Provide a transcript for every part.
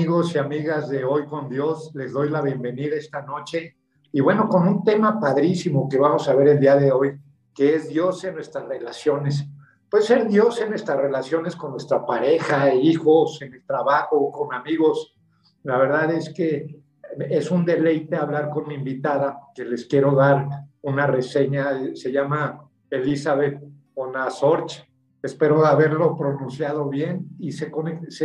Amigos y amigas de Hoy con Dios, les doy la bienvenida esta noche y bueno, con un tema padrísimo que vamos a ver el día de hoy, que es Dios en nuestras relaciones. Puede ser Dios en nuestras relaciones con nuestra pareja, hijos, en el trabajo, con amigos. La verdad es que es un deleite hablar con mi invitada, que les quiero dar una reseña, se llama Elizabeth Onazorch. Espero haberlo pronunciado bien y se,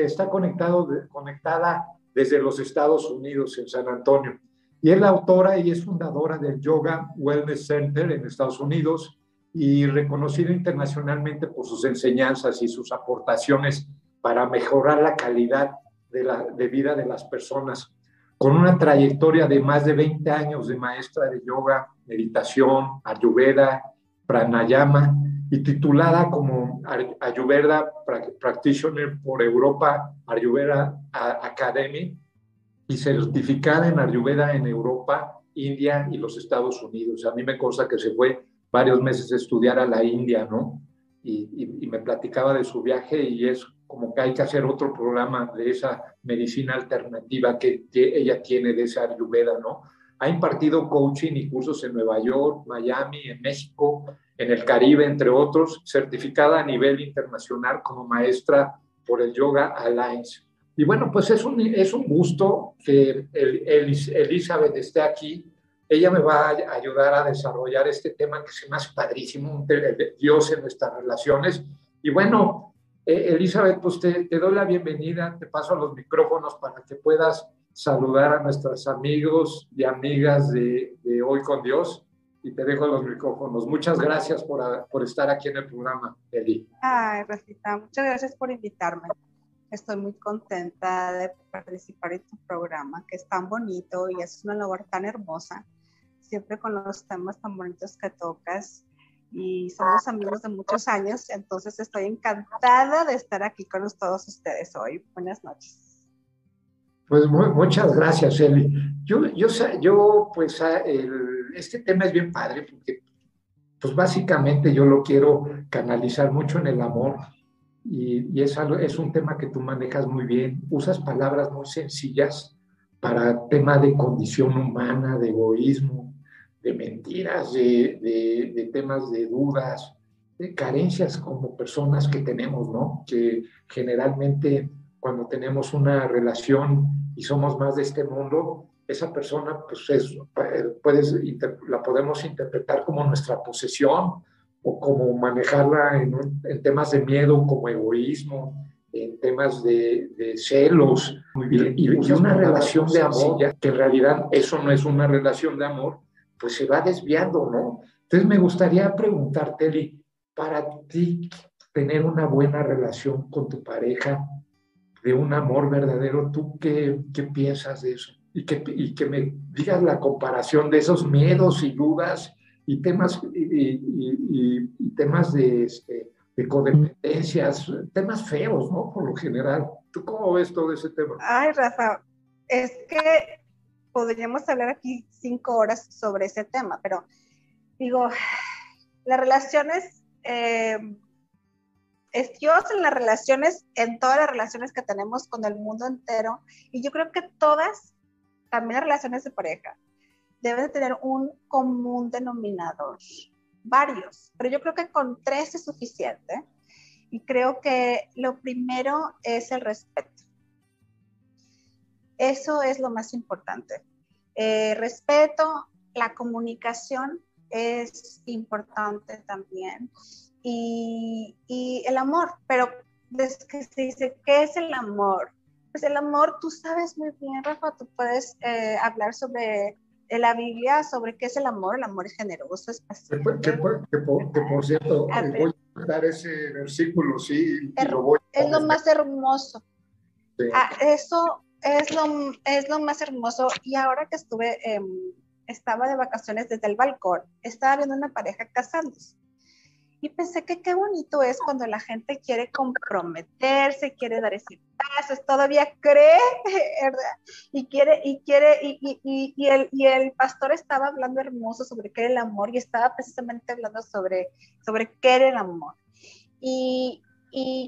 está conectado, conectada desde los Estados Unidos, en San Antonio. Y es la autora y es fundadora del Yoga Wellness Center en Estados Unidos y reconocida internacionalmente por sus enseñanzas y sus aportaciones para mejorar la calidad de, la, de vida de las personas. Con una trayectoria de más de 20 años de maestra de yoga, meditación, ayurveda, pranayama y titulada como Ayurveda Practitioner por Europa Ayurveda Academy y certificada en Ayurveda en Europa, India y los Estados Unidos. A mí me consta que se fue varios meses a estudiar a la India, ¿no? Y, y, me platicaba de su viaje y es como que hay que hacer otro programa de esa medicina alternativa que, que ella tiene de esa Ayurveda, ¿no? Ha impartido coaching y cursos en Nueva York, Miami, en México, en el Caribe, entre otros, certificada a nivel internacional como maestra por el Yoga Alliance. Y bueno, pues es un, es un gusto que el, Elizabeth esté aquí. Ella me va a ayudar a desarrollar este tema que se me hace padrísimo, Dios en nuestras relaciones. Y bueno, eh, Elizabeth, pues te, te, doy la bienvenida, te paso los micrófonos para que puedas saludar a nuestros amigos y amigas de, de Hoy con Dios y te dejo los micrófonos. Muchas gracias por, por estar aquí en el programa, Eli. Ay, Rafita, muchas gracias por invitarme. Estoy muy contenta de participar en tu programa, que es tan bonito y es una labor tan hermosa, siempre con los temas tan bonitos que tocas. Y somos amigos de muchos años, entonces estoy encantada de estar aquí con todos ustedes hoy. Buenas noches. Pues muchas gracias, Eli. Yo, yo, pues, este tema es bien padre porque, pues, básicamente yo lo quiero canalizar mucho en el amor y, es, es un tema que tú manejas muy bien. Usas palabras muy sencillas para tema de condición humana, de egoísmo, de mentiras, de, de, temas de dudas, de carencias como personas que tenemos, ¿no? Que generalmente cuando tenemos una relación y somos más de este mundo, esa persona, pues es, puedes, la podemos interpretar como nuestra posesión, o como manejarla en, temas de miedo como egoísmo, en temas de, celos y, una relación de amor, que en realidad eso no es una relación de amor, pues se va desviando, ¿no? Entonces me gustaría preguntarte, Eli, para ti tener una buena relación con tu pareja, de un amor verdadero, ¿tú qué, qué piensas de eso? Y que, y que me digas la comparación de esos miedos y dudas y temas, y, temas de, este, de codependencias, temas feos, ¿no? Por lo general. ¿Tú cómo ves todo ese tema? Ay, Rafa, es que podríamos hablar aquí cinco horas sobre ese tema, pero digo, las relaciones, eh, es Dios en las relaciones, en todas las relaciones que tenemos con el mundo entero, y yo creo que todas, también las relaciones de pareja, debe tener un común denominador, varios, pero yo creo que con tres es suficiente. Y creo que lo primero es el respeto. Eso es lo más importante. Eh, respeto, la comunicación es importante también. Y, y, el amor, pero desde que se dice, ¿qué es el amor? Pues el amor, tú sabes muy bien, Rafa, tú puedes eh, hablar sobre en la Biblia sobre qué es el amor. El amor es generoso, es paciente. Que, por, cierto, voy a dar ese versículo, sí, es, lo voy a es lo más hermoso. Ah, eso es lo, es lo más hermoso. Y ahora que estuve, estaba de vacaciones desde el balcón, estaba viendo una pareja casándose y pensé que qué bonito es cuando la gente quiere comprometerse, quiere dar ese paso, todavía cree, ¿verdad? Y quiere, y quiere, y, y, y, el, y el pastor estaba hablando hermoso sobre qué era el amor y estaba precisamente hablando sobre, sobre qué era el amor. Y,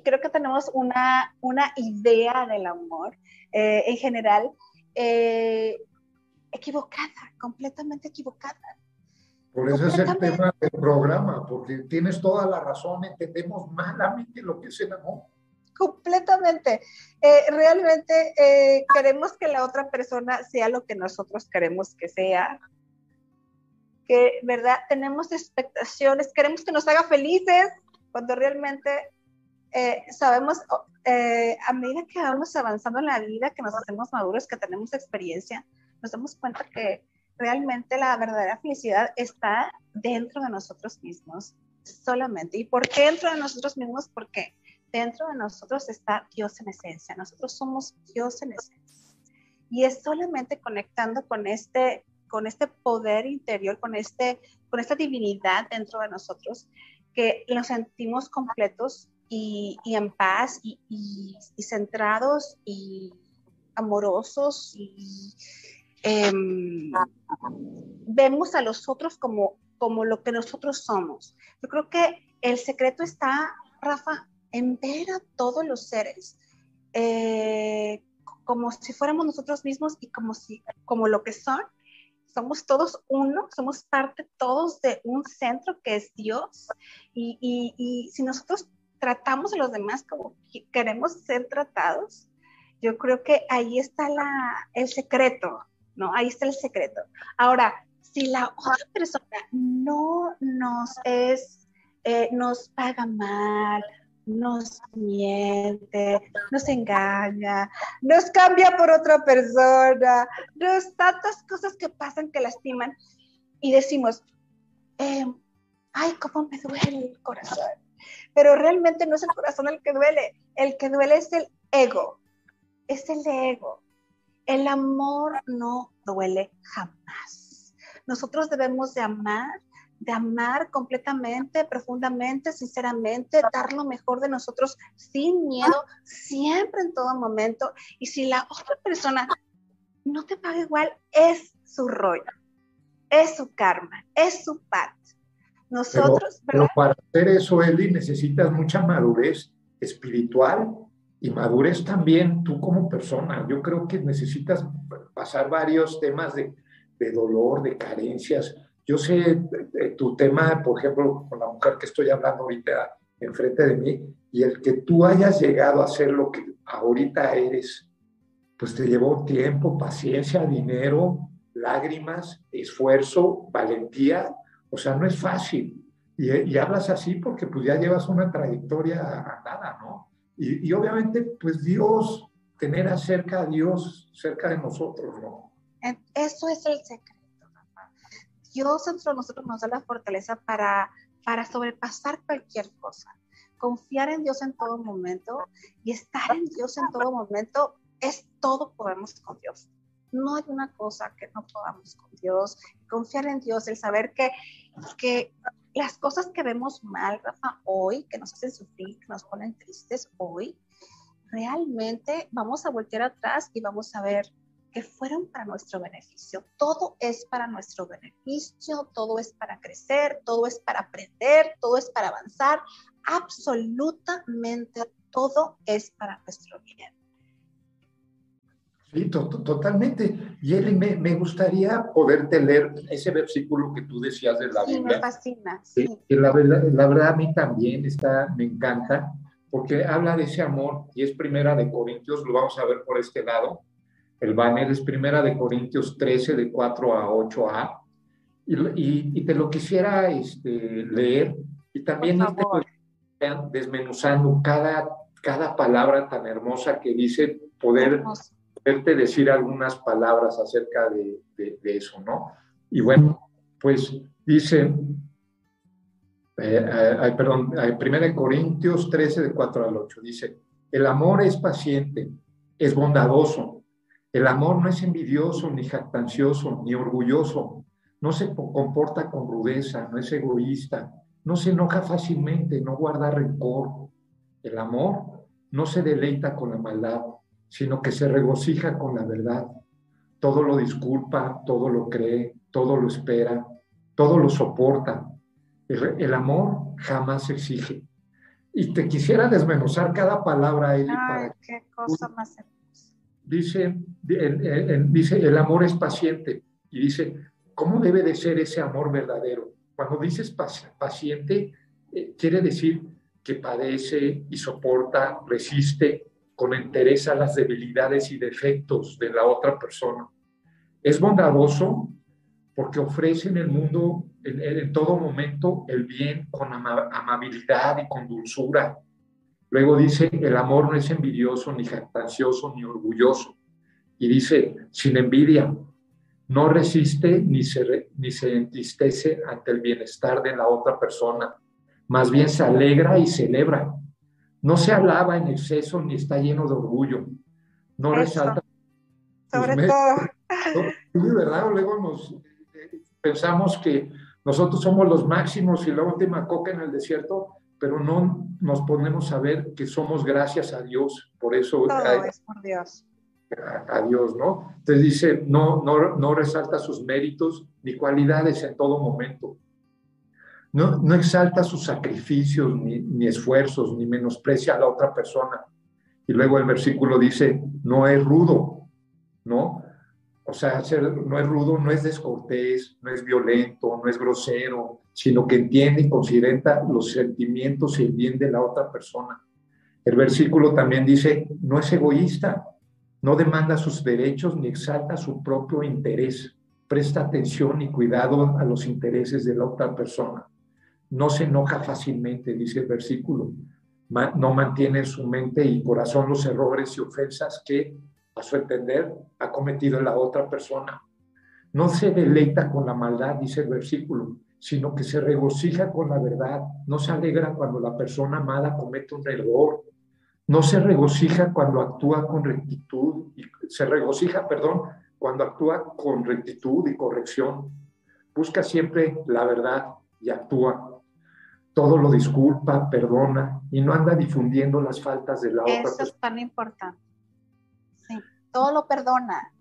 creo que tenemos una, una idea del amor eh, en general eh, equivocada, completamente equivocada. Por eso es el tema del programa, porque tienes toda la razón, entendemos malamente lo que es el amor. Completamente. Eh, realmente queremos que la otra persona sea lo que nosotros queremos que sea. Que, ¿verdad? Tenemos expectaciones, queremos que nos haga felices, cuando realmente eh, sabemos, eh, a medida que vamos avanzando en la vida, que nos hacemos maduros, que tenemos experiencia, nos damos cuenta que realmente la verdadera felicidad está dentro de nosotros mismos, solamente. ¿Y por qué dentro de nosotros mismos? Porque dentro de nosotros está Dios en esencia. Nosotros somos Dios en esencia. Y es solamente conectando con este, con este poder interior, con, este, con esta divinidad dentro de nosotros, que nos sentimos completos y, en paz y, centrados y amorosos y em, vemos a los otros como, como lo que nosotros somos. Yo creo que el secreto está, Rafa, en ver a todos los seres eh, como si fuéramos nosotros mismos y como, si, como lo que son somos todos uno, somos parte todos de un centro que es Dios. Y, si nosotros tratamos a los demás como queremos ser tratados, yo creo que ahí está la, el secreto, ¿no? Ahí está el secreto. Ahora, si la otra persona no nos es, eh, nos paga mal, nos miente, nos engaña, nos cambia por otra persona, nos tantas cosas que pasan que lastiman y decimos, em, ay, cómo me duele el corazón. Pero realmente no es el corazón el que duele, el que duele es el ego, es el ego. El amor no duele jamás. Nosotros debemos de amar de amar completamente, profundamente, sinceramente, dar lo mejor de nosotros sin miedo, siempre en todo momento. Y si la otra persona no te paga igual, es su rollo, es su karma, es su parte. Nosotros, pero, para hacer eso, Eli, necesitas mucha madurez espiritual y madurez también tú como persona. Yo creo que necesitas pasar varios temas de, de dolor, de carencias, yo sé tu tema, por ejemplo, con la mujer que estoy hablando ahorita enfrente de mí, y el que tú hayas llegado a ser lo que ahorita eres, pues te llevó tiempo, paciencia, dinero, lágrimas, esfuerzo, valentía. O sea, no es fácil. Y, hablas así porque pues ya llevas una trayectoria nada, ¿no? Y, y, obviamente, pues Dios, tener acerca a Dios cerca de nosotros, ¿no? Eso es el secreto Dios dentro de nosotros nos da la fortaleza para, para sobrepasar cualquier cosa. Confiar en Dios en todo momento y estar en Dios en todo momento es todo podemos con Dios. No hay una cosa que no podamos con Dios. Confiar en Dios, el saber que, que las cosas que vemos mal, Rafa, hoy, que nos hacen sufrir, que nos ponen tristes hoy, realmente vamos a voltear atrás y vamos a ver que fueron para nuestro beneficio. Todo es para nuestro beneficio, todo es para crecer, todo es para aprender, todo es para avanzar. Absolutamente todo es para nuestro bien. Sí, totalmente. Y Eli, me, gustaría poderte leer ese versículo que tú decías de la sí, Biblia. Me fascina. Sí. Que la, verdad, la verdad a mí también está, me encanta, porque habla de ese amor y es primera de Corintios, lo vamos a ver por este lado, el banner es primera de Corintios 13, de 4 a 8a. Y, te lo quisiera este, leer y también este, desmenuzando cada, cada palabra tan hermosa que dice, poder, poderte decir algunas palabras acerca de, eso, ¿no? Y bueno, pues dice, eh, eh, perdón, eh, primera de Corintios 13, de 4 al 8, dice, el amor es paciente, es bondadoso el amor no es envidioso, ni jactancioso, ni orgulloso. No se comporta con rudeza, no es egoísta, no se enoja fácilmente, no guarda rencor. El amor no se deleita con la maldad, sino que se regocija con la verdad. Todo lo disculpa, todo lo cree, todo lo espera, todo lo soporta. El, amor jamás exige. Y te quisiera desmenuzar cada palabra, Eli. Ay, qué cosa más hermosa. Dice el, dice, el amor es paciente. Y dice, ¿cómo debe de ser ese amor verdadero? Cuando dices paciente, eh, quiere decir que padece y soporta, resiste con interés a las debilidades y defectos de la otra persona. Es bondadoso porque ofrece en el mundo, en, todo momento, el bien con amabilidad y con dulzura. Luego dice, el amor no es envidioso, ni jactancioso, ni orgulloso. Y dice, sin envidia, no resiste ni se, ni se entristece ante el bienestar de la otra persona. Más bien se alegra y celebra. No se alaba en exceso ni está lleno de orgullo. No resalta. Sobre todo. ¿verdad? Luego nos pensamos que nosotros somos los máximos y la última coca en el desierto, pero no nos ponemos a ver que somos gracias a Dios. Por eso... Todo es por Dios. A, Dios, ¿no? Entonces dice, no, no, no resalta sus méritos ni cualidades en todo momento. No, exalta sus sacrificios ni, ni esfuerzos, ni menosprecia a la otra persona. Y luego el versículo dice, no es rudo, ¿no? O sea, no es rudo, no es descortés, no es violento, no es grosero, sino que entiende y considera los sentimientos y el bien de la otra persona. El versículo también dice, no es egoísta, no demanda sus derechos ni exalta su propio interés, presta atención y cuidado a los intereses de la otra persona. No se enoja fácilmente, dice el versículo, no mantiene en su mente y corazón los errores y ofensas que a su entender, ha cometido la otra persona. No se deleita con la maldad, dice el versículo, sino que se regocija con la verdad. No se alegra cuando la persona amada comete un error. No se regocija cuando actúa con rectitud, y se regocija, perdón, cuando actúa con rectitud y corrección. Busca siempre la verdad y actúa. Todo lo disculpa, perdona y no anda difundiendo las faltas de la otra persona. Eso es tan importante todo lo perdona,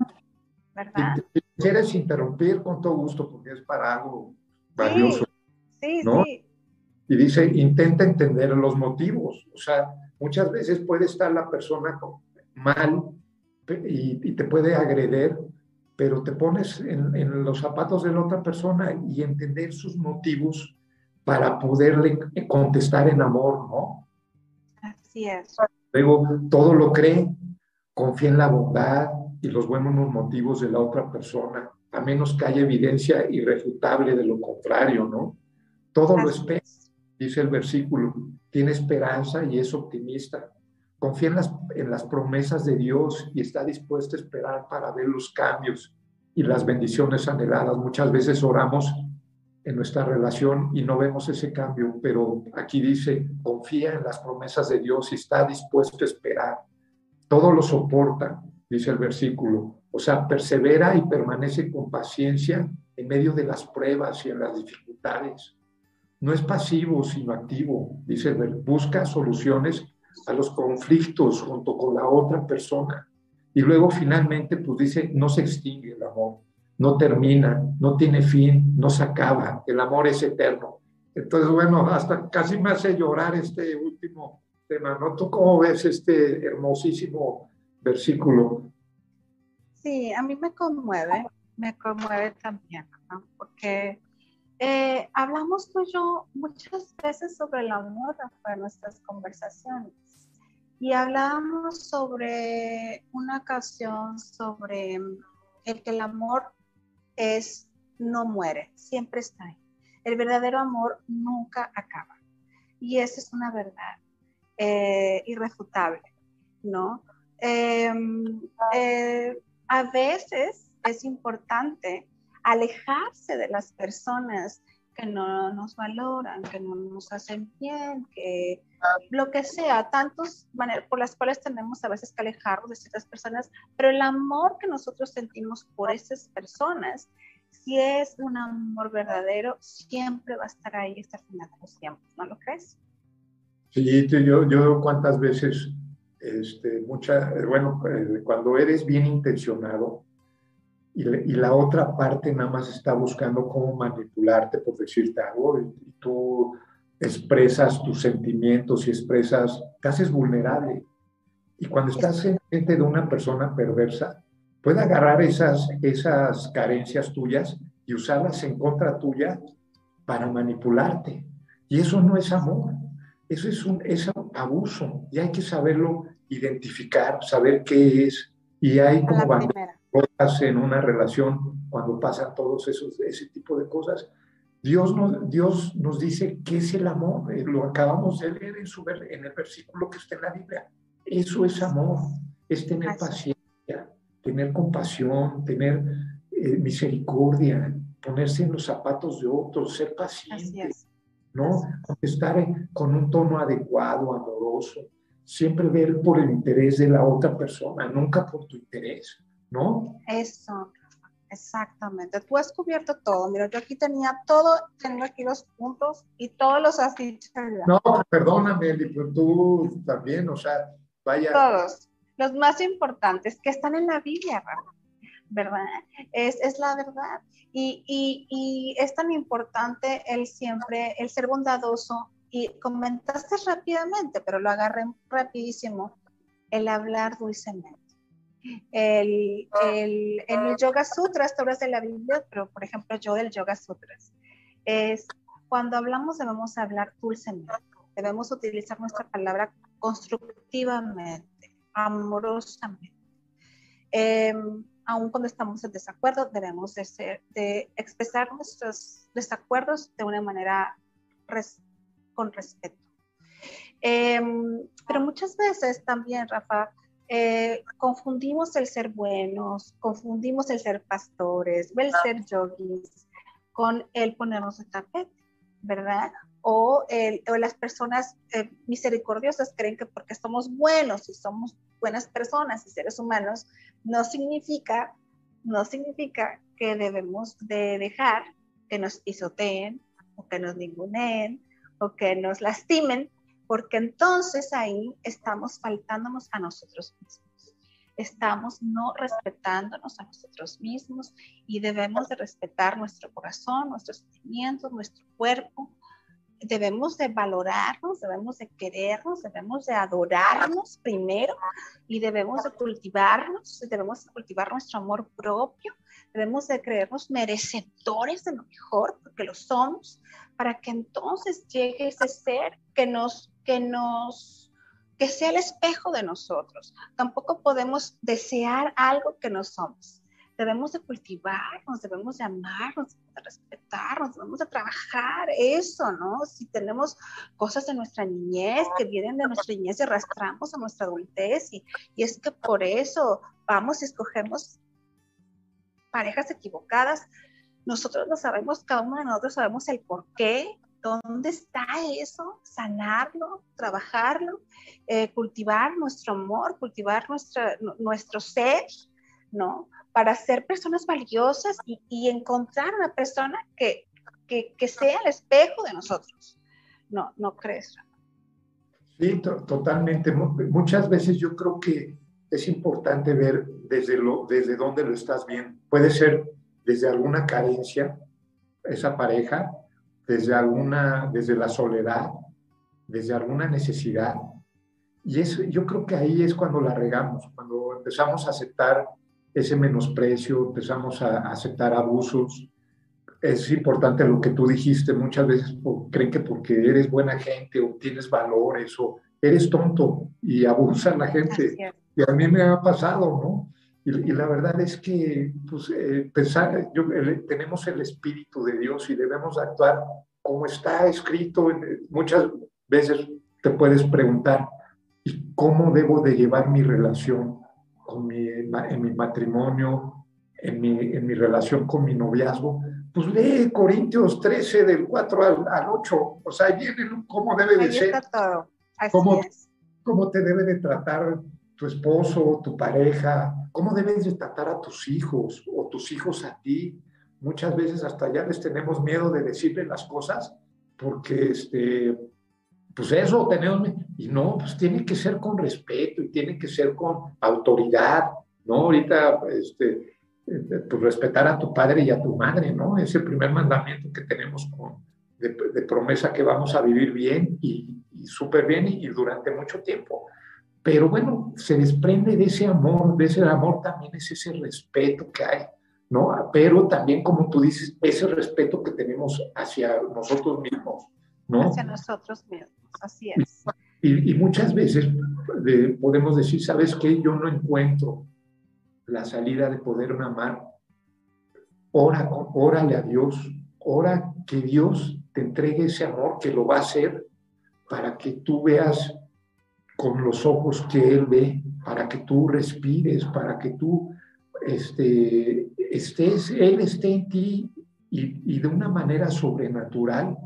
¿verdad? Si quieres interrumpir, con todo gusto, porque es para algo valioso. Sí, sí, Y dice, intenta entender los motivos. O sea, muchas veces puede estar la persona mal y, te puede agredir, pero te pones en, en, los zapatos de la otra persona y entender sus motivos para poderle contestar en amor, ¿no? Así es. Luego, todo lo cree, confía en la bondad y los buenos motivos de la otra persona, a menos que haya evidencia irrefutable de lo contrario, ¿no? Todo lo espera, dice el versículo, tiene esperanza y es optimista, confía en las, en las promesas de Dios y está dispuesto a esperar para ver los cambios y las bendiciones anheladas. Muchas veces oramos en nuestra relación y no vemos ese cambio, pero aquí dice, confía en las promesas de Dios y está dispuesto a esperar todo lo soporta, dice el versículo. O sea, persevera y permanece con paciencia en medio de las pruebas y en las dificultades. No es pasivo, sino activo, dice busca soluciones a los conflictos junto con la otra persona. Y luego finalmente, pues dice, no se extingue el amor, no termina, no tiene fin, no se acaba, el amor es eterno. Entonces, bueno, hasta casi me hace llorar este último tema, ¿no? ¿Tú cómo ves este hermosísimo versículo? Sí, a mí me conmueve, me conmueve también, porque eh, hablamos tú y yo muchas veces sobre el amor en nuestras conversaciones y hablamos sobre una ocasión sobre el que el amor es no muere, siempre está ahí. El verdadero amor nunca acaba. Y esa es una verdad. Eh, irrefutable, ¿no? Em, eh, a veces es importante alejarse de las personas que no nos valoran, que no nos hacen bien, que lo que sea, tantos maneras por las cuales tenemos a veces que alejarnos de ciertas personas, pero el amor que nosotros sentimos por esas personas, si es un amor verdadero, siempre va a estar ahí hasta el final de los tiempos, ¿no lo crees? Sí, yo, yo cuántas veces, este, mucha, bueno, eh, cuando eres bien intencionado y, la otra parte nada más está buscando cómo manipularte por decirte algo y, tú expresas tus sentimientos y expresas, te haces vulnerable. Y cuando estás en frente de una persona perversa, puede agarrar esas, esas carencias tuyas y usarlas en contra tuya para manipularte. Y eso no es amor, eso es un, es abuso y hay que saberlo identificar, saber qué es. Y hay como cosas en una relación cuando pasan todos esos, ese tipo de cosas. Dios nos, Dios nos dice qué es el amor, eh, lo acabamos de leer en, su, en el versículo que está en la Biblia. Eso es amor, es tener paciencia, tener compasión, tener eh, misericordia, ponerse en los zapatos de otros, ser paciente, ¿no? Estar con un tono adecuado, amoroso, siempre ver por el interés de la otra persona, nunca por tu interés, ¿no? Eso, exactamente. Tú has cubierto todo. Mira, yo aquí tenía todo, tengo aquí los puntos y todos los has dicho. No, perdóname, pero tú también, o sea, vaya. Todos. Los más importantes que están en la Biblia, ¿verdad? Es, es la verdad. Y, y, y, es tan importante el siempre, el ser bondadoso. Y comentaste rápidamente, pero lo agarré rapidísimo, el hablar dulcemente. El, el, en el Yoga Sutras, tú hablas de la Biblia, pero por ejemplo yo del Yoga Sutras, es cuando hablamos debemos hablar dulcemente, debemos utilizar nuestra palabra constructivamente, amorosamente. Eh, aun cuando estamos en desacuerdo, debemos de, ser, de expresar nuestros desacuerdos de una manera con respeto. Em, pero muchas veces también, Rafa, eh, confundimos el ser buenos, confundimos el ser pastores, el ser yogis, con el ponernos de tapete, ¿verdad? O, el, o las personas eh, misericordiosas creen que porque somos buenos y somos buenas personas y seres humanos, no significa, no significa que debemos de dejar que nos pisoteen o que nos ninguneen o que nos lastimen, porque entonces ahí estamos faltándonos a nosotros mismos. Estamos no respetándonos a nosotros mismos y debemos de respetar nuestro corazón, nuestros sentimientos, nuestro cuerpo, debemos de valorarnos, debemos de querernos, debemos de adorarnos primero y debemos de cultivarnos, debemos de cultivar nuestro amor propio, debemos de creernos merecedores de lo mejor, porque lo somos, para que entonces llegue ese ser que nos, que nos, que sea el espejo de nosotros. Tampoco podemos desear algo que no somos debemos de cultivarnos, debemos de amarnos, de respetarnos, debemos de trabajar eso, ¿no? Si tenemos cosas de nuestra niñez que vienen de nuestra niñez y arrastramos a nuestra adultez y, y es que por eso vamos y escogemos parejas equivocadas, nosotros lo sabemos, cada uno de nosotros sabemos el por qué, dónde está eso, sanarlo, trabajarlo, eh, cultivar nuestro amor, cultivar nuestra, nuestro ser, ¿no? para ser personas valiosas y, encontrar una persona que, que, sea el espejo de nosotros. ¿No, no crees? Sí, totalmente. Muchas veces yo creo que es importante ver desde, lo, desde dónde lo estás viendo. Puede ser desde alguna carencia, esa pareja, desde alguna, desde la soledad, desde alguna necesidad. Y eso, yo creo que ahí es cuando la regamos, cuando empezamos a aceptar ese menosprecio, empezamos a aceptar abusos. Es importante lo que tú dijiste, muchas veces creen que porque eres buena gente o tienes valores o eres tonto y abusan la gente. Y a mí me ha pasado, ¿no? Y, la verdad es que pues, eh, pensar, yo, tenemos el Espíritu de Dios y debemos actuar como está escrito. muchas veces te puedes preguntar, ¿y cómo debo de llevar mi relación? con mi, en mi matrimonio, en mi, en mi relación con mi noviazgo, pues lee Corintios 13 del 4 al, al 8, o sea, viene cómo debe de ser, cómo, cómo te debe de tratar tu esposo, tu pareja, cómo debes de tratar a tus hijos o tus hijos a ti. Muchas veces hasta ya les tenemos miedo de decirle las cosas porque este, pues eso tenemos, y no, pues tiene que ser con respeto y tiene que ser con autoridad, ¿no? Ahorita, este, eh, pues respetar a tu padre y a tu madre, ¿no? Es el primer mandamiento que tenemos con, de, promesa que vamos a vivir bien y, súper bien y, durante mucho tiempo. Pero bueno, se desprende de ese amor, de ese amor también es ese respeto que hay, ¿no? Pero también, como tú dices, ese respeto que tenemos hacia nosotros mismos, ¿no? Hacia nosotros mismos, así es. Y, muchas veces podemos decir, ¿sabes qué? Yo no encuentro la salida de poderme amar. Ora, órale a Dios, ora que Dios te entregue ese amor que lo va a hacer para que tú veas con los ojos que Él ve, para que tú respires, para que tú este, estés, Él esté en ti y, y de una manera sobrenatural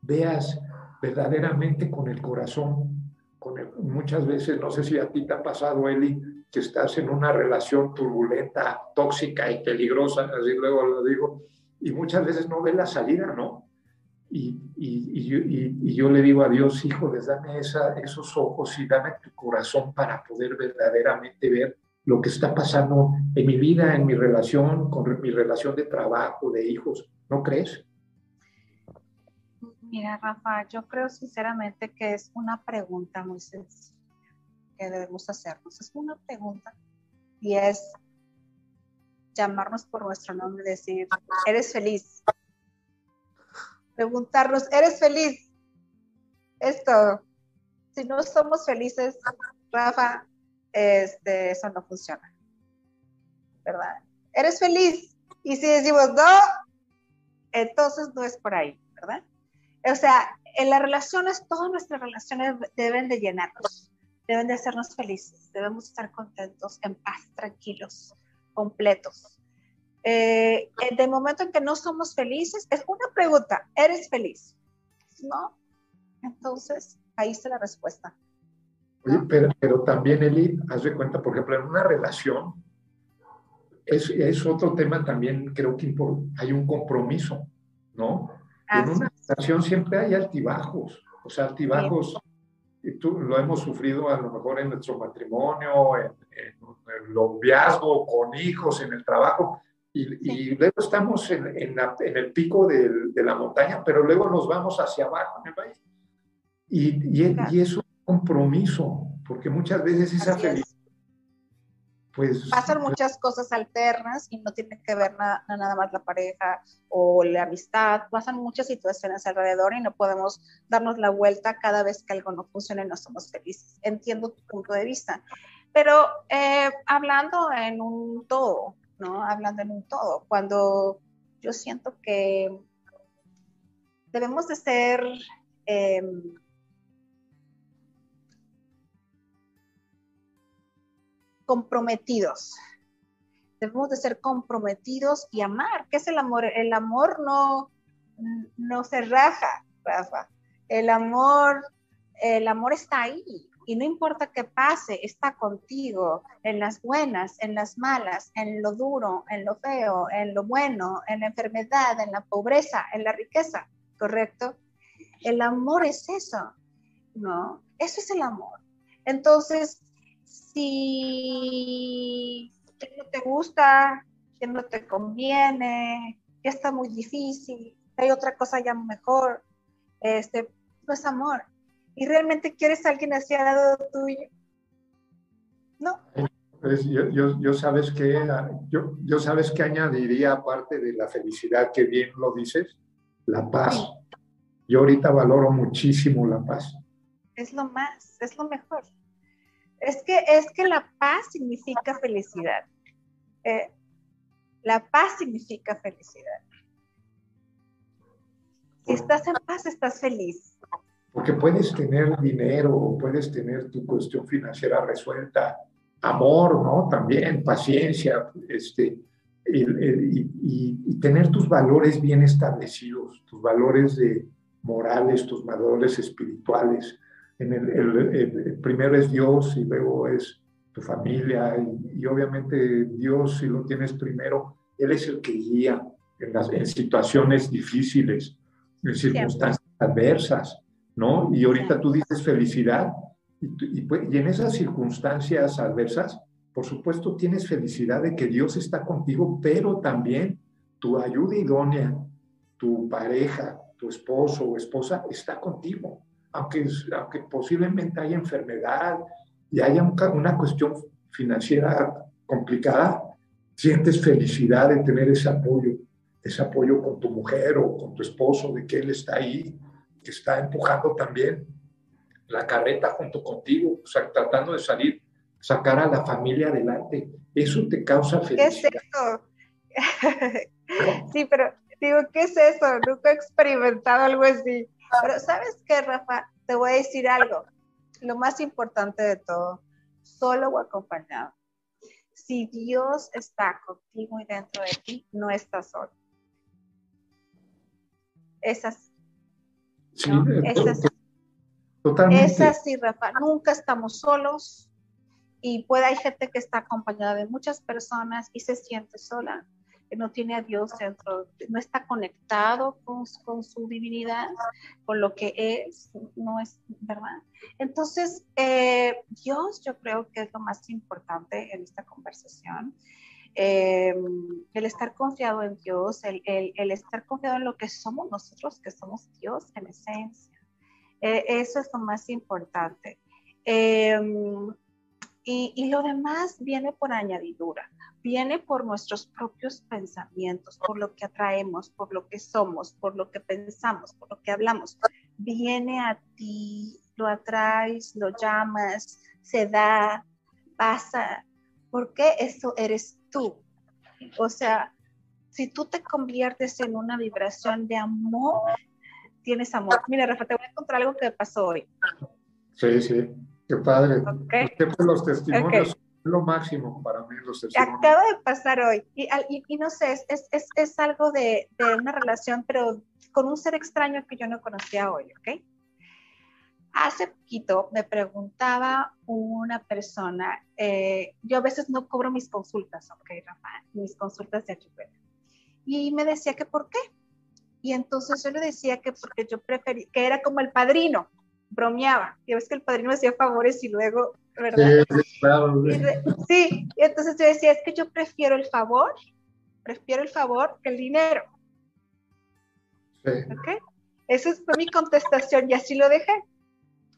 veas verdaderamente con el corazón. Con muchas veces, no sé si a ti te ha pasado, Eli, que estás en una relación turbulenta, tóxica y peligrosa, así luego lo digo, y muchas veces no ves la salida, ¿no? Y, y, yo le digo a Dios, hijo, dame esos ojos y dame tu corazón para poder verdaderamente ver lo que está pasando en mi vida, en mi relación, con mi relación de trabajo, de hijos. ¿No crees? Mira, Rafa, yo creo sinceramente que es una pregunta muy sencilla que debemos hacernos. Es una pregunta y es llamarnos por nuestro nombre y decir, ¿eres feliz? Preguntarnos, ¿eres feliz? Esto, si no somos felices, Rafa, este, eso no funciona. ¿Verdad? ¿Eres feliz? Y si decimos no, entonces no es por ahí, ¿verdad? O sea, en las relaciones, todas nuestras relaciones deben de llenarnos, deben de hacernos felices, debemos estar contentos, en paz, tranquilos, completos. Eh, de momento en que no somos felices, es una pregunta, ¿eres feliz? ¿No? Entonces, ahí está la respuesta. Oye, pero, pero, también, Eli, haz de cuenta, por ejemplo, en una relación, es, es otro tema también, creo que hay un compromiso, ¿no? en una relación siempre hay altibajos, o sea, altibajos, y tú lo hemos sufrido a lo mejor en nuestro matrimonio, en, el noviazgo, con hijos, en el trabajo, y, luego estamos en, en, el pico de, de, la montaña, pero luego nos vamos hacia abajo en el país. Y, y, y es un compromiso, porque muchas veces esa felicidad pues, pasan pues muchas cosas alternas y no tiene que ver nada más la pareja o la amistad, pasan muchas situaciones alrededor y no podemos darnos la vuelta cada vez que algo no funciona y no somos felices. Entiendo tu punto de vista, pero eh, hablando en un todo, ¿no? Hablando en un todo, cuando yo siento que debemos de ser... Em, comprometidos. Debemos de ser comprometidos y amar. ¿Qué es el amor? El amor no, no se raja, Rafa. El amor, el amor está ahí y no importa qué pase, está contigo en las buenas, en las malas, en lo duro, en lo feo, en lo bueno, en la enfermedad, en la pobreza, en la riqueza, ¿correcto? El amor es eso, ¿no? Eso es el amor. Entonces, si no te gusta, que no te conviene, que está muy difícil, hay otra cosa ya mejor, este, no es amor. ¿Y realmente quieres a alguien así al lado tuyo? No. Pues yo, yo, yo, sabes que yo, yo sabes que añadiría aparte de la felicidad que bien lo dices, la paz. Yo ahorita valoro muchísimo la paz. Es lo más, es lo mejor. Es que, es que la paz significa felicidad. Eh, la paz significa felicidad. Si estás en paz, estás feliz. Porque puedes tener dinero, puedes tener tu cuestión financiera resuelta, amor, ¿no? También, paciencia, este, y, y, tener tus valores bien establecidos, tus valores de morales, tus valores espirituales, el, primero es Dios y luego es tu familia y, obviamente Dios si lo tienes primero, Él es el que guía en, las, en situaciones difíciles, en circunstancias adversas, ¿no? Y ahorita tú dices felicidad y, pues, y en esas circunstancias adversas, por supuesto tienes felicidad de que Dios está contigo, pero también tu ayuda idónea, tu pareja, tu esposo o esposa está contigo, aunque, aunque posiblemente haya enfermedad y haya una cuestión financiera complicada, sientes felicidad de tener ese apoyo, ese apoyo con tu mujer o con tu esposo, de que él está ahí, que está empujando también la carreta junto contigo, o sea, tratando de salir, sacar a la familia adelante. Eso te causa felicidad. ¿Qué es eso? sí, pero digo, ¿qué es eso? Nunca he experimentado algo así. Pero ¿sabes qué, Rafa? Te voy a decir algo. Lo más importante de todo, solo o acompañado. Si Dios está contigo y dentro de ti, no estás solo. Esas. Sí, esas Totalmente. Es así, Rafa. Nunca estamos solos y puede hay gente que está acompañada de muchas personas y se siente sola, que no tiene a Dios dentro, no está conectado con, con su divinidad, con lo que es, no es verdad. Entonces, eh, Dios yo creo que es lo más importante en esta conversación. Eh, el estar confiado en Dios, el, el, estar confiado en lo que somos nosotros, que somos Dios en esencia eh, eso es lo más importante. Em, y, lo demás viene por añadidura, viene por nuestros propios pensamientos, por lo que atraemos, por lo que somos, por lo que pensamos, por lo que hablamos. Viene a ti, lo atraes, lo llamas, se da, pasa, porque eso eres tú. O sea, si tú te conviertes en una vibración de amor, tienes amor. Mira, Rafa, te voy a contar algo que pasó hoy. Sí, sí, qué padre. los testimonios son lo máximo para mí, los testimonios. Acaba de pasar hoy. Y, y, no sé, es, es, es algo de, de, una relación, pero con un ser extraño que yo no conocía hoy, ¿ok? Hace poquito me preguntaba una persona, eh, yo a veces no cobro mis consultas, ¿ok, Rafa? Mis consultas de HP. Y me decía que por qué y entonces yo le decía que porque yo prefería, que era como el padrino, bromeaba. Y ves que el padrino hacía favores y luego, ¿verdad? Sí, claro. Y sí, y entonces yo decía, es que yo prefiero el favor, prefiero el favor que el dinero. Sí. ¿Ok? Esa fue mi contestación y así lo dejé.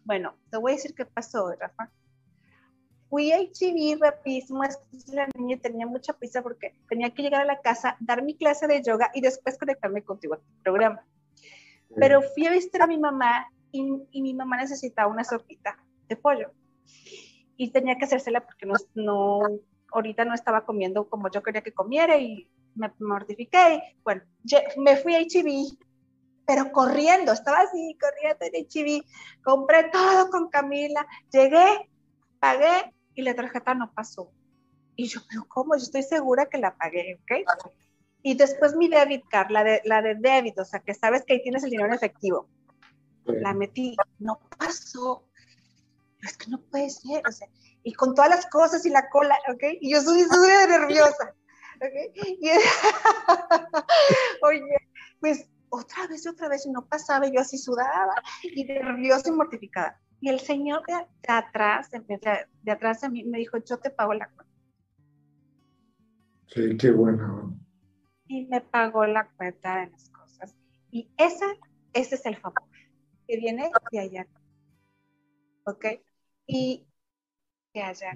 Bueno, te voy a decir qué pasó, Rafa fui a HB rapidísimo, es que la niña tenía mucha prisa porque tenía que llegar a la casa, dar mi clase de yoga y después conectarme contigo a tu programa. Pero fui a visitar a mi mamá y, y, mi mamá necesitaba una sopita de pollo. Y tenía que hacérsela porque no, no, ahorita no estaba comiendo como yo quería que comiera y me mortifiqué. Bueno, me fui a HB, pero corriendo, estaba así, corriendo en HB. Compré todo con Camila, llegué, pagué y la tarjeta no pasó. Y yo, pero ¿cómo? Yo estoy segura que la pagué, ¿ok? Y después mi debit card, la de, la de débito, o sea, que sabes que ahí tienes el dinero en efectivo. La metí, no pasó. Es que no puede ser, o sea, y con todas las cosas y la cola, ¿ok? Y yo soy súper nerviosa, ¿ok? Y, oye, pues otra vez y otra vez y no pasaba, y yo así sudaba y nerviosa y mortificada. Y el señor de, atrás, de, atrás de mí, me dijo, yo te pago la cuenta. Sí, qué bueno. Y me pagó la cuenta de las cosas. Y ese, ese es el favor que viene de allá. ¿Ok? Y de allá.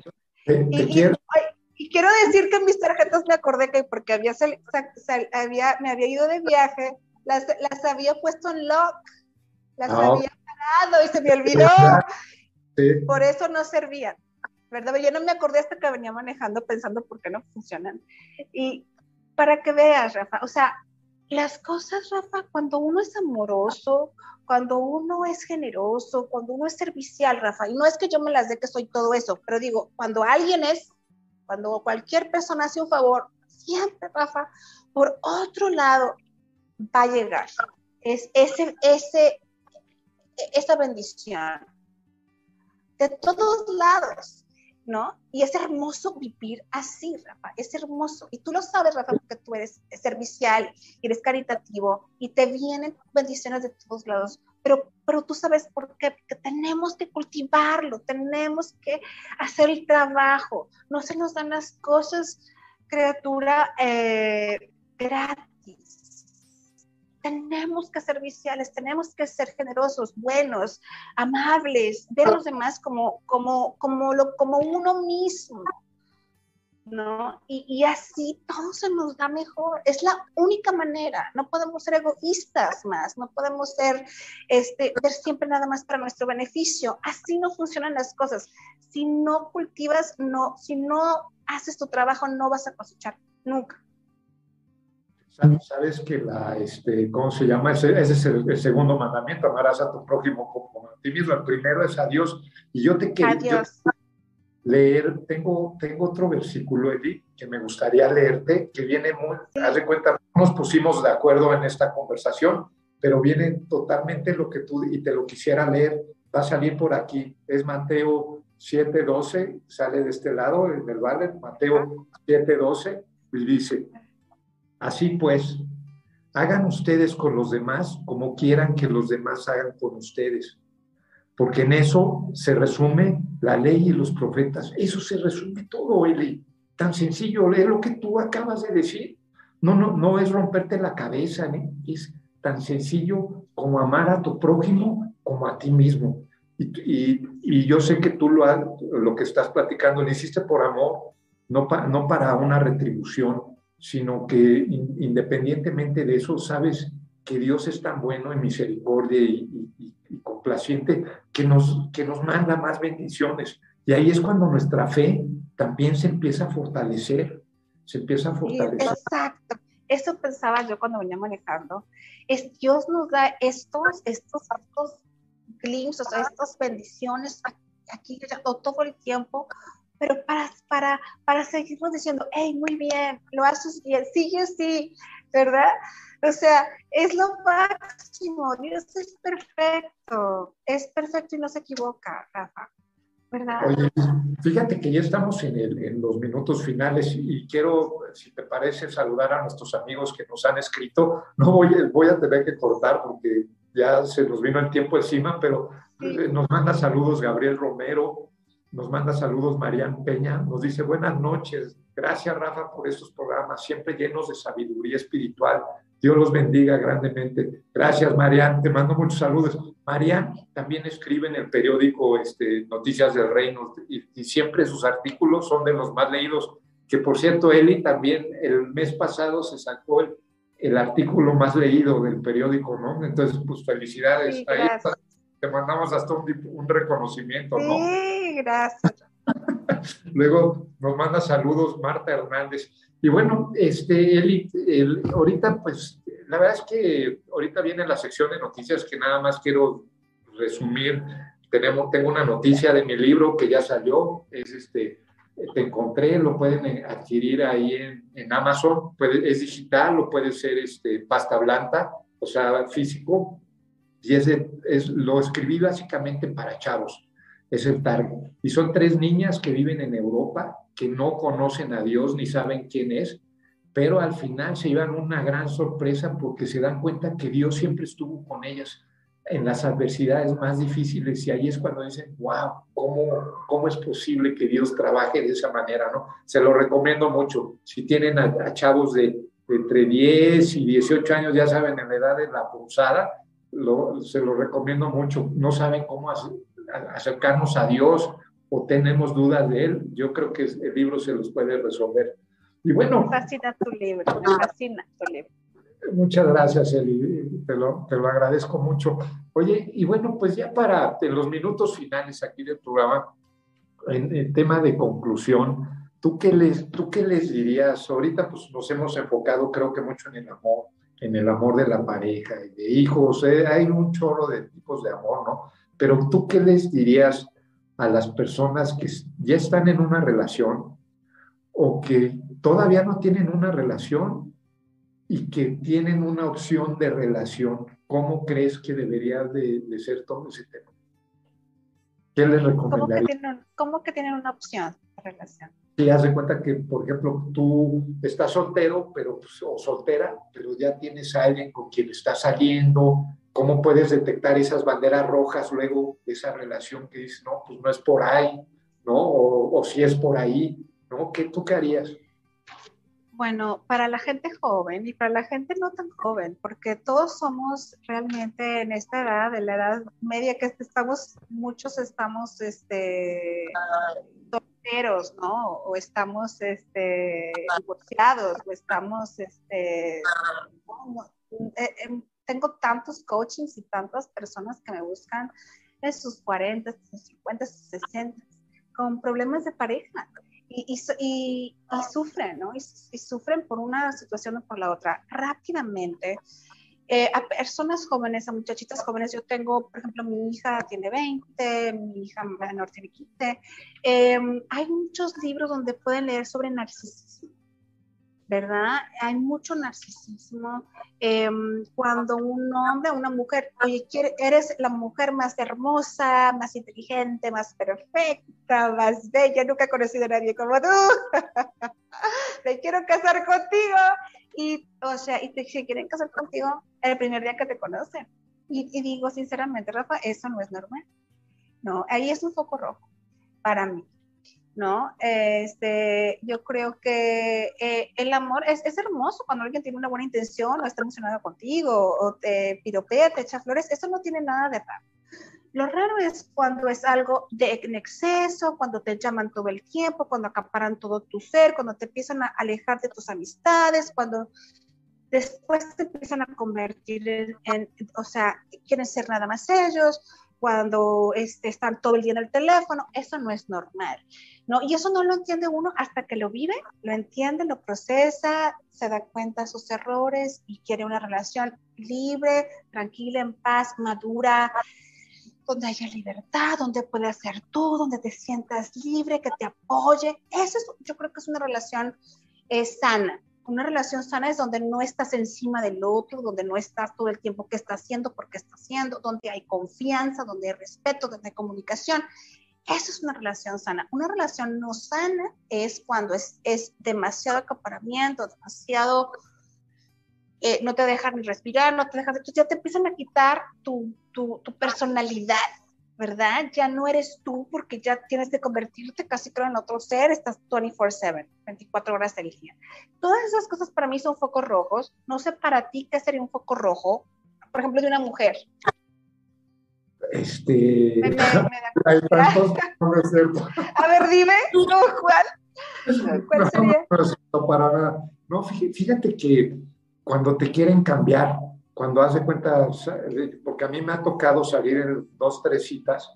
y, quiero... decir que en mis tarjetas me acordé que porque había, había me había ido de viaje, las, las había puesto en lock, las ah, había y se me olvidó. Por eso no servían. ¿Verdad? Yo no me acordé hasta que venía manejando pensando por qué no funcionan. Y para que veas, Rafa, o sea, las cosas, Rafa, cuando uno es amoroso, cuando uno es generoso, cuando uno es servicial, Rafa, y no es que yo me las dé que soy todo eso, pero digo, cuando alguien es, cuando cualquier persona hace un favor, siempre, Rafa, por otro lado va a llegar. Es ese, ese, esa bendición de todos lados, ¿no? Y es hermoso vivir así, Rafa, es hermoso. Y tú lo sabes, Rafa, porque tú eres servicial, eres caritativo y te vienen bendiciones de todos lados. Pero, pero tú sabes por qué, porque tenemos que cultivarlo, tenemos que hacer el trabajo. No se nos dan las cosas, criatura, eh, gratis. Tenemos que ser viciales, tenemos que ser generosos, buenos, amables, ver a los demás como, como, como, lo, como uno mismo. ¿no? Y, así todo se nos da mejor. Es la única manera. No podemos ser egoístas más, no podemos ser, este, ver siempre nada más para nuestro beneficio. Así no funcionan las cosas. Si no cultivas, no, si no haces tu trabajo, no vas a cosechar nunca. Sabes que la, este, ¿cómo se llama? Ese, es el, segundo mandamiento, amarás a tu prójimo como a ti mismo. El primero es a Dios. Y yo te quiero, leer, tengo, tengo otro versículo, Eli, que me gustaría leerte, que viene muy, haz de cuenta, nos pusimos de acuerdo en esta conversación, pero viene totalmente lo que tú, y te lo quisiera leer, va a salir por aquí, es Mateo 7.12, sale de este lado, en el Valle, Mateo 7.12, y dice, así pues, hagan ustedes con los demás como quieran que los demás hagan con ustedes porque en eso se resume la ley y los profetas. Eso se resume todo, Eli. Tan sencillo, es lo que tú acabas de decir. No, no, no es romperte la cabeza, ¿eh? es tan sencillo como amar a tu prójimo como a ti mismo. Y, yo sé que tú lo, lo que estás platicando lo hiciste por amor, no, no para una retribución, sino que independientemente de eso, sabes que Dios es tan bueno en misericordia y, y complaciente que nos, que nos manda más bendiciones. Y ahí es cuando nuestra fe también se empieza a fortalecer, se empieza a fortalecer. Exacto. Eso pensaba yo cuando venía manejando. Es Dios nos da estos, estos, estos glimpses, estas bendiciones aquí todo el tiempo, pero para, para, para seguirnos diciendo, hey, muy bien, lo haces bien, sigue así, ¿verdad? O sea, es lo máximo. Dios es perfecto. Es perfecto y no se equivoca, Rafa. ¿Verdad? Oye, fíjate que ya estamos en, el, en, los minutos finales y quiero, si te parece, saludar a nuestros amigos que nos han escrito. No voy, voy a tener que cortar porque ya se nos vino el tiempo encima, pero eh, nos manda saludos Gabriel Romero, nos manda saludos Marian Peña, nos dice buenas noches, gracias Rafa por estos programas, siempre llenos de sabiduría espiritual. Dios los bendiga grandemente. Gracias, Marian. Te mando muchos saludos. Marian también escribe en el periódico este, Noticias del Reino y, siempre sus artículos son de los más leídos. Que por cierto, Eli también el mes pasado se sacó el, artículo más leído del periódico, ¿no? Entonces, pues felicidades. Ahí te mandamos hasta un, reconocimiento, ¿no? Sí, gracias. Luego nos manda saludos Marta Hernández. Y bueno, este, Eli, ahorita pues la verdad es que ahorita viene la sección de noticias que nada más quiero resumir. Tenemos, tengo una noticia de mi libro que ya salió, es este, te encontré, lo pueden adquirir ahí en, en Amazon, puede, es digital, lo puede ser este, pasta blanca, o sea, físico, y es, es, lo escribí básicamente para chavos es el target. Y son tres niñas que viven en Europa, que no conocen a Dios ni saben quién es, pero al final se llevan una gran sorpresa porque se dan cuenta que Dios siempre estuvo con ellas en las adversidades más difíciles y ahí es cuando dicen, wow, ¿cómo, cómo es posible que Dios trabaje de esa manera? ¿no? Se lo recomiendo mucho. Si tienen a, chavos de, entre 10 y 18 años, ya saben, en la edad de la pulsada, se lo recomiendo mucho. No saben cómo acercarnos a Dios o tenemos dudas de Él, yo creo que el libro se los puede resolver. Y bueno. Me fascina tu libro, me fascina tu libro. Muchas gracias, Eli, te lo, te lo agradezco mucho. Oye, y bueno, pues ya para los minutos finales aquí del programa, en el tema de conclusión, ¿tú qué, les, ¿tú qué les dirías? Ahorita pues nos hemos enfocado creo que mucho en el amor, en el amor de la pareja y de hijos, eh, hay un chorro de tipos de amor, ¿no? Pero tú qué les dirías a las personas que ya están en una relación o que todavía no tienen una relación y que tienen una opción de relación? ¿Cómo crees que debería de, ser todo ese tema? ¿Qué les recomendarías? ¿Cómo que tienen, una opción de relación? Si haz de cuenta que, por ejemplo, tú estás soltero, pero pues, o soltera, pero ya tienes a alguien con quien estás saliendo, ¿Cómo puedes detectar esas banderas rojas luego de esa relación que dices, no, pues no es por ahí, ¿no? O, si es por ahí, ¿no? ¿Qué, ¿Tú qué harías? Bueno, para la gente joven y para la gente no tan joven, porque todos somos realmente en esta edad, de la edad media que estamos, muchos estamos este, ¿no? O estamos este, divorciados, o estamos, este, eh, em, tengo tantos coachings y tantas personas que me buscan en sus 40, sus 50, sus 60, con problemas de pareja y, y, sufren, ¿no? Y, sufren por una situación o por la otra. Rápidamente, eh, a personas jóvenes, a muchachitas jóvenes, yo tengo, por ejemplo, mi hija tiene 20, mi hija menor tiene 15, em, hay muchos libros donde pueden leer sobre narcisismo ¿verdad? Hay mucho narcisismo. Em, cuando un hombre, una mujer, oye, eres la mujer más hermosa, más inteligente, más perfecta, más bella, nunca he conocido a nadie como tú, me quiero casar contigo. Y, o sea, y te, quieren casar contigo el primer día que te conocen. Y digo sinceramente, Rafa, eso no es normal. No, ahí es un foco rojo para mí. ¿No? Este, yo creo que eh, el amor es, es, hermoso cuando alguien tiene una buena intención o está emocionado contigo o te piropea, te echa flores, eso no tiene nada de raro. Lo raro es cuando es algo de en exceso, cuando te llaman todo el tiempo, cuando acaparan todo tu ser, cuando te empiezan a alejar de tus amistades, cuando después te empiezan a convertir en, o sea, quieren ser nada más ellos, cuando este, están todo el día en el teléfono, eso no es normal, ¿no? Y eso no lo entiende uno hasta que lo vive, lo entiende, lo procesa, se da cuenta de sus errores y quiere una relación libre, tranquila, en paz, madura, donde haya libertad, donde puedas hacer tú, donde te sientas libre, que te apoye. Eso es, yo creo que es una relación eh, sana. Una relación sana es donde no estás encima del otro, donde no estás todo el tiempo qué está haciendo, por qué está haciendo, donde hay confianza, donde hay respeto, donde hay comunicación. Eso es una relación sana. Una relación no sana es cuando es, es demasiado acaparamiento, demasiado... Eh, no te dejan ni respirar, no te dejan... Entonces ya te empiezan a quitar tu, tu, tu personalidad, ¿verdad? Ya no eres tú porque ya tienes que convertirte casi creo en otro ser, estás 24/7, 24 horas del día. Todas esas cosas para mí son focos rojos. No sé para ti qué sería un foco rojo, por ejemplo, de una mujer. Este... Me, no cierto. A ver, dime, ¿cuál? ¿Cuál sería? No, para nada. No, fíjate que cuando te quieren cambiar, cuando hace cuenta, porque a mí me ha tocado salir en dos, tres citas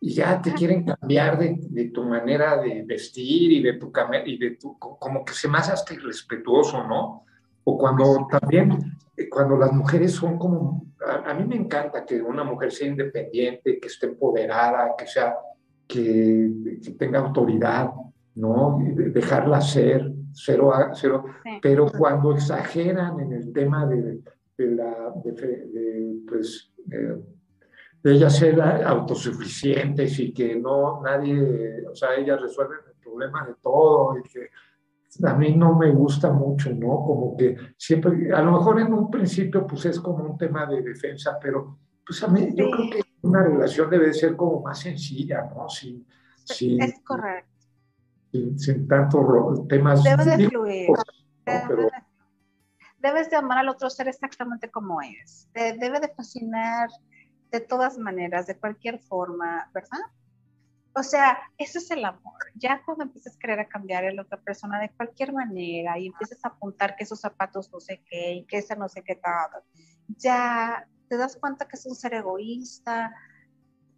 y ya te quieren cambiar de, de tu manera de vestir y de tu y de tu, como que se más hasta irrespetuoso, ¿no? O cuando también, eh, cuando las mujeres son como, a, mí me encanta que una mujer sea independiente, que esté empoderada, que sea, que, tenga autoridad, ¿no? Dejarla ser, cero, cero. Pero cuando exageran en el tema de de, la, de, pues, de ellas ser autosuficientes y que no nadie, o sea, ellas resuelven el problema de todo y que a mí no me gusta mucho, ¿no? Como que siempre, a lo mejor en un principio pues es como un tema de defensa, pero pues a mí yo creo que una relación debe ser como más sencilla, ¿no? Sin, sin, es correcto. Sin, tanto temas. Debe de fluir. Pero, debes de amar al otro ser exactamente como es. Te debe de fascinar de todas maneras, de cualquier forma, ¿verdad? O sea, ese es el amor. Ya cuando empiezas a querer a cambiar a la otra persona de cualquier manera y empiezas a apuntar que esos zapatos no sé qué y que ese no sé qué tal, ya te das cuenta que es un ser egoísta.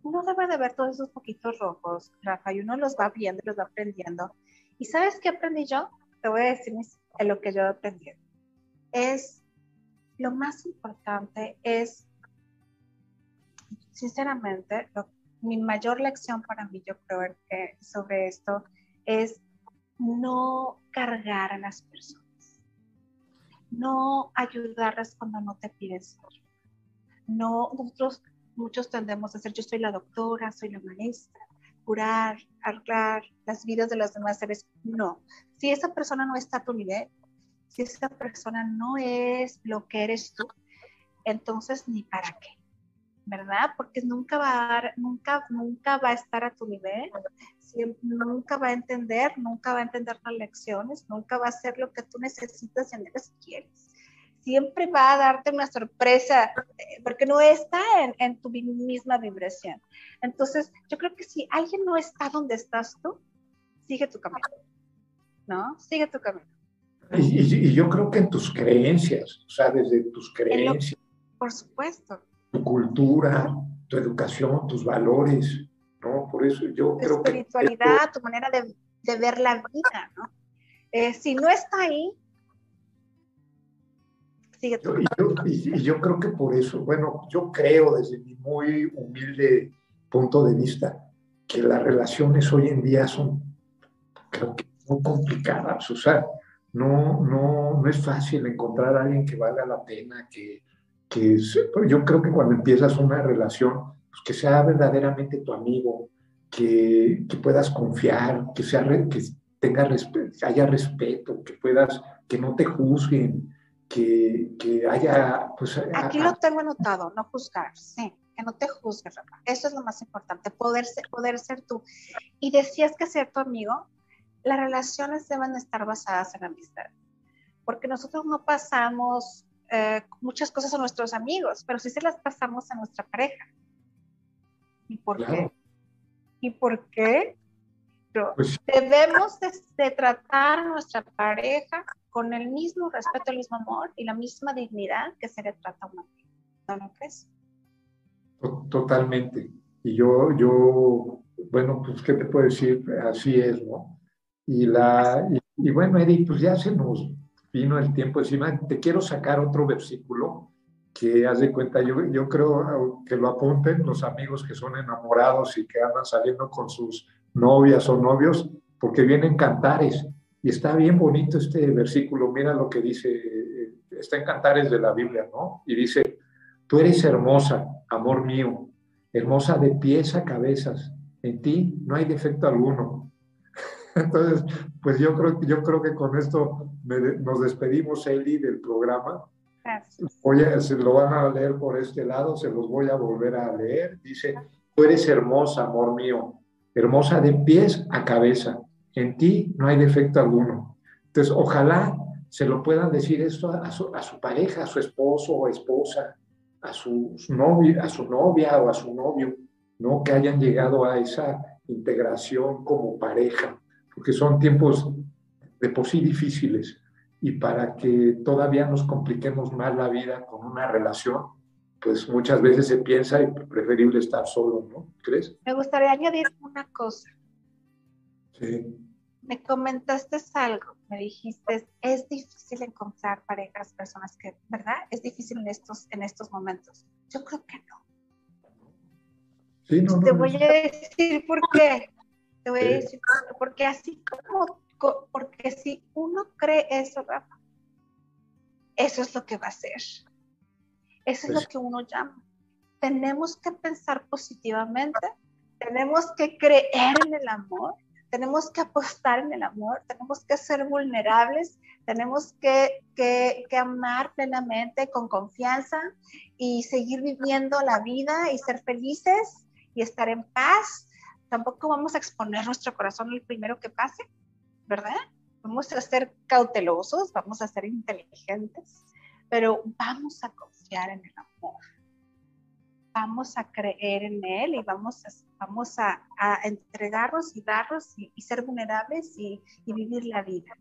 Uno debe de ver todos esos poquitos rojos, Rafa, y uno los va viendo los va aprendiendo. ¿Y sabes qué aprendí yo? Te voy a decir lo que yo aprendí es, lo más importante es, sinceramente, mi mayor lección para mí, yo creo que sobre esto, es no cargar a las personas, no ayudarlas cuando no te pides ayuda. No, nosotros muchos tendemos a decir, yo soy la doctora, soy la maestra, curar, arreglar las vidas de los demás seres. No, si esa persona no está a tu nivel, si esa persona no es lo que eres tú, entonces ni para qué, ¿verdad? Porque nunca va a dar, nunca, nunca va a estar a tu nivel nunca va a entender, nunca va a entender las lecciones, nunca va a hacer lo que tú necesitas y anhelas y quieres. Siempre va a darte una sorpresa eh, porque no está en, en tu misma vibración. Entonces, yo creo que si alguien no está donde estás tú, sigue tu camino. ¿No? Sigue tu camino. Y, yo creo que en tus creencias, o sea, desde tus creencias. por supuesto. Tu cultura, tu educación, tus valores, ¿no? Por eso yo creo que... espiritualidad, tu manera de, de, ver la vida, ¿no? Eh, si no está ahí, sigue tu y, y yo creo que por eso, bueno, yo creo desde mi muy humilde punto de vista que las relaciones hoy en día son, creo que muy complicadas, o sea, no, no, no es fácil encontrar a alguien que valga la pena, que, que yo creo que cuando empiezas una relación, pues que sea verdaderamente tu amigo, que, que puedas confiar, que, sea, que tenga que haya respeto, que puedas, que no te juzguen, que, que haya, pues... Aquí lo tengo anotado, no juzgar, sí, que no te juzgues, Rafa. Eso es lo más importante, poder ser, poder ser tú. Y decías que ser tu amigo las relaciones deben estar basadas en amistad, porque nosotros no pasamos eh, muchas cosas a nuestros amigos, pero sí se las pasamos a nuestra pareja. ¿Y por qué? ¿Y por qué? Pues debemos de, tratar a nuestra pareja con el mismo respeto, el mismo amor y la misma dignidad que se le trata a un amigo. ¿No lo crees? Totalmente. Y yo, yo, bueno, pues, ¿qué te puedo decir? Así es, ¿no? Y, la, y, bueno, Eddie, pues ya se nos vino el tiempo encima. Te quiero sacar otro versículo que haz de cuenta, yo, yo creo que lo apunten los amigos que son enamorados y que andan saliendo con sus novias o novios, porque vienen cantares. Y está bien bonito este versículo. Mira lo que dice, eh, está en cantares de la Biblia, ¿no? Y dice, tú eres hermosa, amor mío, hermosa de pies a cabezas. En ti no hay defecto alguno entonces, pues yo creo, yo creo que con esto nos despedimos, Eli, del programa. Voy a, se lo van a leer por este lado, se los voy a volver a leer. Dice, tú eres hermosa, amor mío, hermosa de pies a cabeza. En ti no hay defecto alguno. Entonces, ojalá se lo puedan decir esto a su, a su pareja, a su esposo o esposa, a su, novia, a su novia o a su novio, ¿no? Que hayan llegado a esa integración como pareja porque son tiempos de por sí difíciles y para que todavía nos compliquemos más la vida con una relación, pues muchas veces se piensa y preferible estar solo, ¿no? ¿Crees? Me gustaría añadir una cosa. Sí. Me comentaste algo, me dijiste, es difícil encontrar parejas, personas que, ¿verdad? Es difícil en estos, en estos momentos. Yo creo que no. Sí, no, Te voy a decir por qué. Te voy a decir, porque así como, porque si uno cree eso, Rafa, eso es lo que va a ser. Eso es lo pues que uno llama. Tenemos que pensar positivamente, tenemos que creer en el amor, tenemos que apostar en el amor, tenemos que ser vulnerables, tenemos que, que, que, amar plenamente, con confianza y seguir viviendo la vida y ser felices y estar en paz tampoco vamos a exponer nuestro corazón al primero que pase, ¿verdad? Vamos a ser cautelosos, vamos a ser inteligentes, pero vamos a confiar en el amor. Vamos a creer en Él y vamos a, vamos a, entregarnos y darnos y, ser vulnerables y, vivir la vida.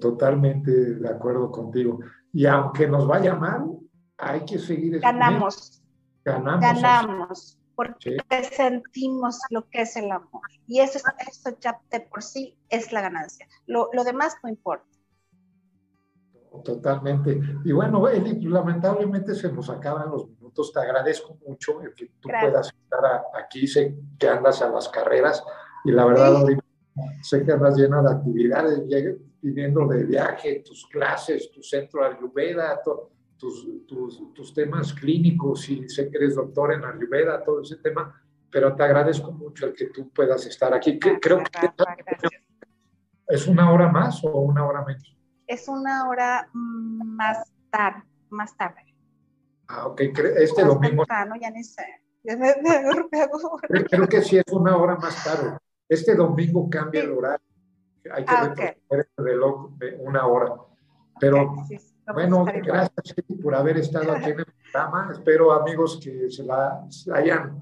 Totalmente de acuerdo contigo. Y aunque nos vaya mal, hay que seguir. Ganamos. Ganamos. Ganamos porque sentimos lo que es el amor. Y eso, eso ya de por sí es la ganancia. Lo, lo demás no importa. Totalmente. Y bueno, Eli, lamentablemente se nos acaban los minutos. Te agradezco mucho que tú puedas estar aquí. Sé que andas a las carreras y la verdad, sé que andas llena de actividades, viniendo de viaje, tus clases, tu centro de Ayurveda, todo tus, tus, temas clínicos y sé que eres doctor en Ayurveda, todo ese tema, pero te agradezco mucho el que tú puedas estar aquí. creo que es una hora más o una hora menos. Es una hora más tarde, más tarde. Ah, ok. Este domingo. ya ni sé. Creo que sí es una hora más tarde. Este domingo cambia el horario. Hay que ah, el reloj de una hora. Pero bueno, gracias por haber estado aquí en el programa. Espero, amigos, que se la hayan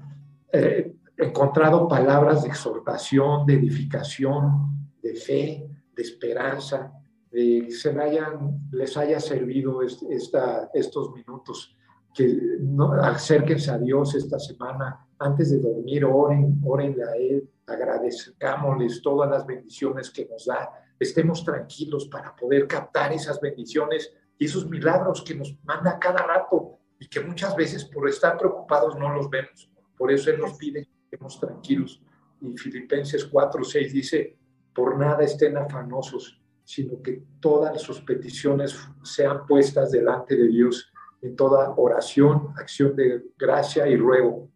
eh, encontrado palabras de exhortación, de edificación, de fe, de esperanza, de que se hayan, les haya servido esta, estos minutos. Que no, acérquense a Dios esta semana. Antes de dormir, oren, oren a Él, agradezcámosles todas las bendiciones que nos da. Estemos tranquilos para poder captar esas bendiciones y esos milagros que nos manda cada rato y que muchas veces por estar preocupados no los vemos. Por eso Él nos pide que estemos tranquilos. Y Filipenses 4, 6 dice, por nada estén afanosos, sino que todas sus peticiones sean puestas delante de Dios en toda oración, acción de gracia y ruego,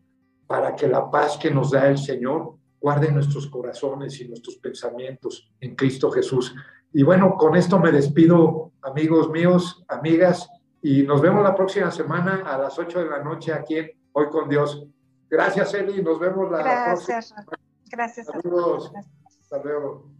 para que la paz que nos da el Señor guarde nuestros corazones y nuestros pensamientos en Cristo Jesús. Y bueno, con esto me despido, amigos míos, amigas, y nos vemos la próxima semana a las 8 de la noche aquí en Hoy con Dios. Gracias, Eli, nos vemos la Gracias. próxima semana. Gracias. Saludos. Gracias. Hasta luego.